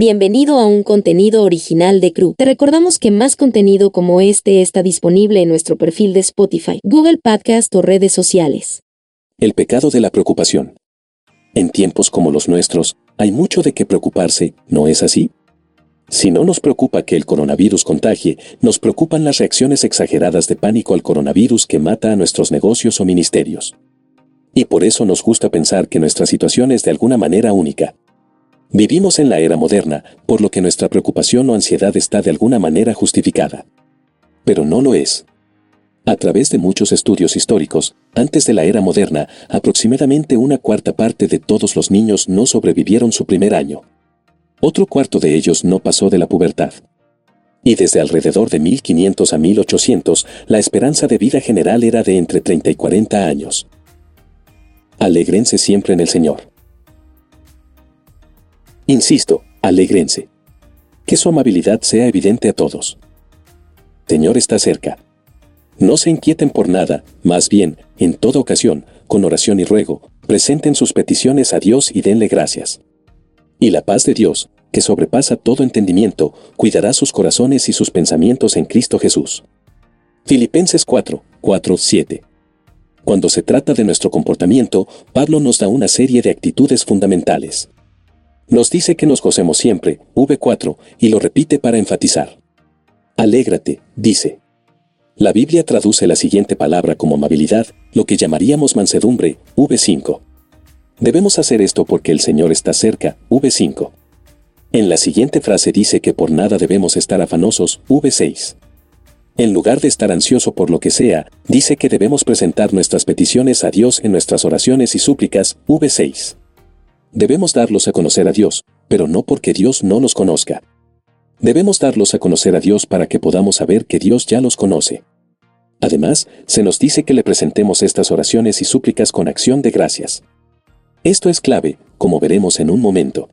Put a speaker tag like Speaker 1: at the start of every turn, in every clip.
Speaker 1: Bienvenido a un contenido original de Crew. Te recordamos que más contenido como este está disponible en nuestro perfil de Spotify, Google Podcast o redes sociales.
Speaker 2: El pecado de la preocupación. En tiempos como los nuestros, hay mucho de qué preocuparse, ¿no es así? Si no nos preocupa que el coronavirus contagie, nos preocupan las reacciones exageradas de pánico al coronavirus que mata a nuestros negocios o ministerios. Y por eso nos gusta pensar que nuestra situación es de alguna manera única. Vivimos en la era moderna, por lo que nuestra preocupación o ansiedad está de alguna manera justificada. Pero no lo es. A través de muchos estudios históricos, antes de la era moderna, aproximadamente una cuarta parte de todos los niños no sobrevivieron su primer año. Otro cuarto de ellos no pasó de la pubertad. Y desde alrededor de 1500 a 1800, la esperanza de vida general era de entre 30 y 40 años. Alégrense siempre en el Señor. Insisto, alégrense. Que su amabilidad sea evidente a todos. Señor está cerca. No se inquieten por nada, más bien, en toda ocasión, con oración y ruego, presenten sus peticiones a Dios y denle gracias. Y la paz de Dios, que sobrepasa todo entendimiento, cuidará sus corazones y sus pensamientos en Cristo Jesús. Filipenses 4, 4, 7. Cuando se trata de nuestro comportamiento, Pablo nos da una serie de actitudes fundamentales. Nos dice que nos gocemos siempre, V4, y lo repite para enfatizar. Alégrate, dice. La Biblia traduce la siguiente palabra como amabilidad, lo que llamaríamos mansedumbre, V5. Debemos hacer esto porque el Señor está cerca, V5. En la siguiente frase dice que por nada debemos estar afanosos, V6. En lugar de estar ansioso por lo que sea, dice que debemos presentar nuestras peticiones a Dios en nuestras oraciones y súplicas, V6. Debemos darlos a conocer a Dios, pero no porque Dios no los conozca. Debemos darlos a conocer a Dios para que podamos saber que Dios ya los conoce. Además, se nos dice que le presentemos estas oraciones y súplicas con acción de gracias. Esto es clave, como veremos en un momento.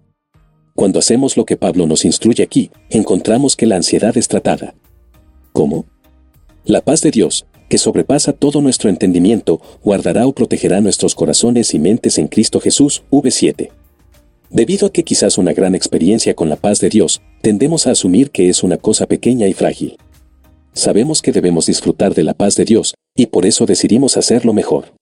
Speaker 2: Cuando hacemos lo que Pablo nos instruye aquí, encontramos que la ansiedad es tratada. ¿Cómo? La paz de Dios, que sobrepasa todo nuestro entendimiento, guardará o protegerá nuestros corazones y mentes en Cristo Jesús, V7. Debido a que quizás una gran experiencia con la paz de Dios, tendemos a asumir que es una cosa pequeña y frágil. Sabemos que debemos disfrutar de la paz de Dios, y por eso decidimos hacerlo mejor.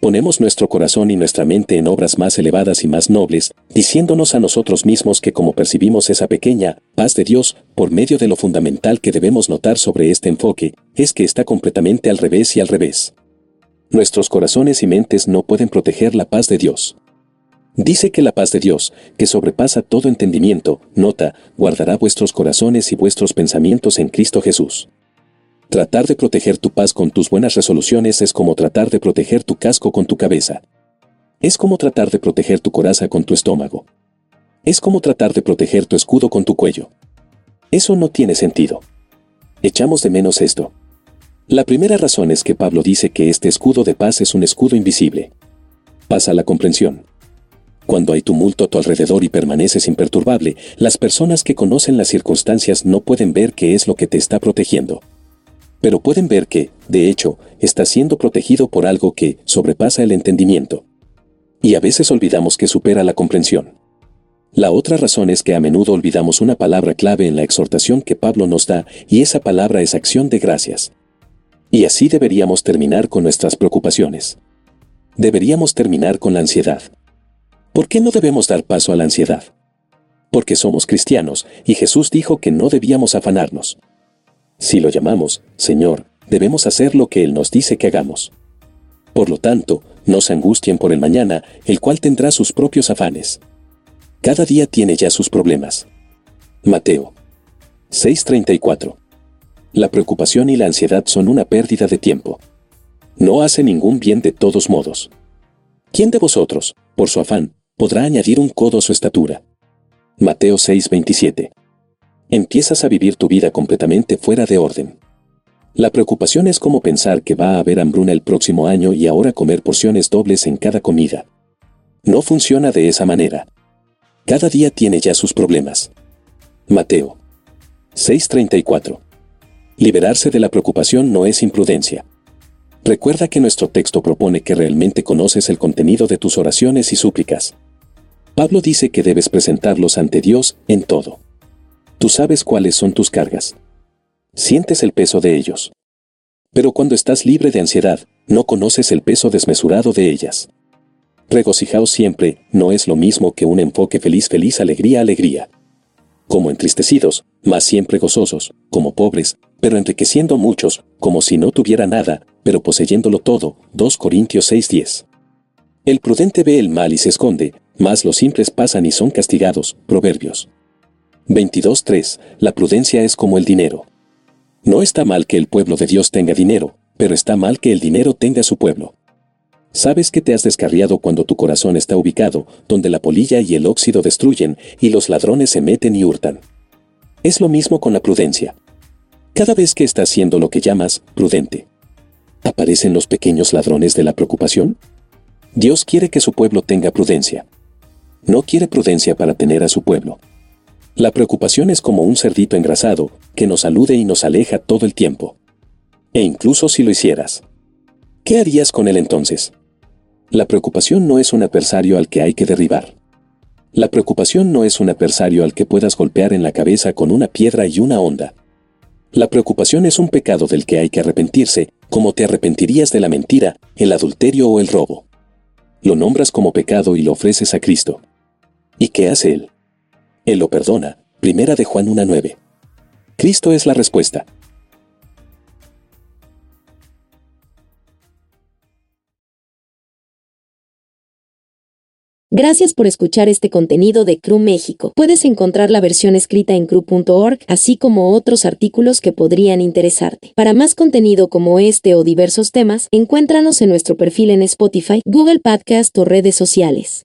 Speaker 2: Ponemos nuestro corazón y nuestra mente en obras más elevadas y más nobles, diciéndonos a nosotros mismos que como percibimos esa pequeña paz de Dios, por medio de lo fundamental que debemos notar sobre este enfoque, es que está completamente al revés y al revés. Nuestros corazones y mentes no pueden proteger la paz de Dios. Dice que la paz de Dios, que sobrepasa todo entendimiento, nota, guardará vuestros corazones y vuestros pensamientos en Cristo Jesús. Tratar de proteger tu paz con tus buenas resoluciones es como tratar de proteger tu casco con tu cabeza. Es como tratar de proteger tu coraza con tu estómago. Es como tratar de proteger tu escudo con tu cuello. Eso no tiene sentido. Echamos de menos esto. La primera razón es que Pablo dice que este escudo de paz es un escudo invisible. Pasa la comprensión. Cuando hay tumulto a tu alrededor y permaneces imperturbable, las personas que conocen las circunstancias no pueden ver qué es lo que te está protegiendo pero pueden ver que, de hecho, está siendo protegido por algo que sobrepasa el entendimiento. Y a veces olvidamos que supera la comprensión. La otra razón es que a menudo olvidamos una palabra clave en la exhortación que Pablo nos da, y esa palabra es acción de gracias. Y así deberíamos terminar con nuestras preocupaciones. Deberíamos terminar con la ansiedad. ¿Por qué no debemos dar paso a la ansiedad? Porque somos cristianos, y Jesús dijo que no debíamos afanarnos. Si lo llamamos, Señor, debemos hacer lo que Él nos dice que hagamos. Por lo tanto, no se angustien por el mañana, el cual tendrá sus propios afanes. Cada día tiene ya sus problemas. Mateo 6:34. La preocupación y la ansiedad son una pérdida de tiempo. No hace ningún bien de todos modos. ¿Quién de vosotros, por su afán, podrá añadir un codo a su estatura? Mateo 6:27 empiezas a vivir tu vida completamente fuera de orden. La preocupación es como pensar que va a haber hambruna el próximo año y ahora comer porciones dobles en cada comida. No funciona de esa manera. Cada día tiene ya sus problemas. Mateo 6:34. Liberarse de la preocupación no es imprudencia. Recuerda que nuestro texto propone que realmente conoces el contenido de tus oraciones y súplicas. Pablo dice que debes presentarlos ante Dios en todo. Tú sabes cuáles son tus cargas. Sientes el peso de ellos. Pero cuando estás libre de ansiedad, no conoces el peso desmesurado de ellas. Regocijaos siempre no es lo mismo que un enfoque feliz, feliz, alegría, alegría. Como entristecidos, más siempre gozosos, como pobres, pero enriqueciendo muchos, como si no tuviera nada, pero poseyéndolo todo. 2 Corintios 6:10. El prudente ve el mal y se esconde, mas los simples pasan y son castigados. Proverbios 22:3. La prudencia es como el dinero. No está mal que el pueblo de Dios tenga dinero, pero está mal que el dinero tenga su pueblo. Sabes que te has descarriado cuando tu corazón está ubicado, donde la polilla y el óxido destruyen, y los ladrones se meten y hurtan. Es lo mismo con la prudencia. Cada vez que estás haciendo lo que llamas prudente, ¿aparecen los pequeños ladrones de la preocupación? Dios quiere que su pueblo tenga prudencia. No quiere prudencia para tener a su pueblo. La preocupación es como un cerdito engrasado, que nos alude y nos aleja todo el tiempo. E incluso si lo hicieras. ¿Qué harías con él entonces? La preocupación no es un adversario al que hay que derribar. La preocupación no es un adversario al que puedas golpear en la cabeza con una piedra y una onda. La preocupación es un pecado del que hay que arrepentirse, como te arrepentirías de la mentira, el adulterio o el robo. Lo nombras como pecado y lo ofreces a Cristo. ¿Y qué hace Él? Él lo perdona. Primera de Juan 1.9. Cristo es la respuesta.
Speaker 1: Gracias por escuchar este contenido de CRU México. Puedes encontrar la versión escrita en cru.org, así como otros artículos que podrían interesarte. Para más contenido como este o diversos temas, encuéntranos en nuestro perfil en Spotify, Google Podcast o redes sociales.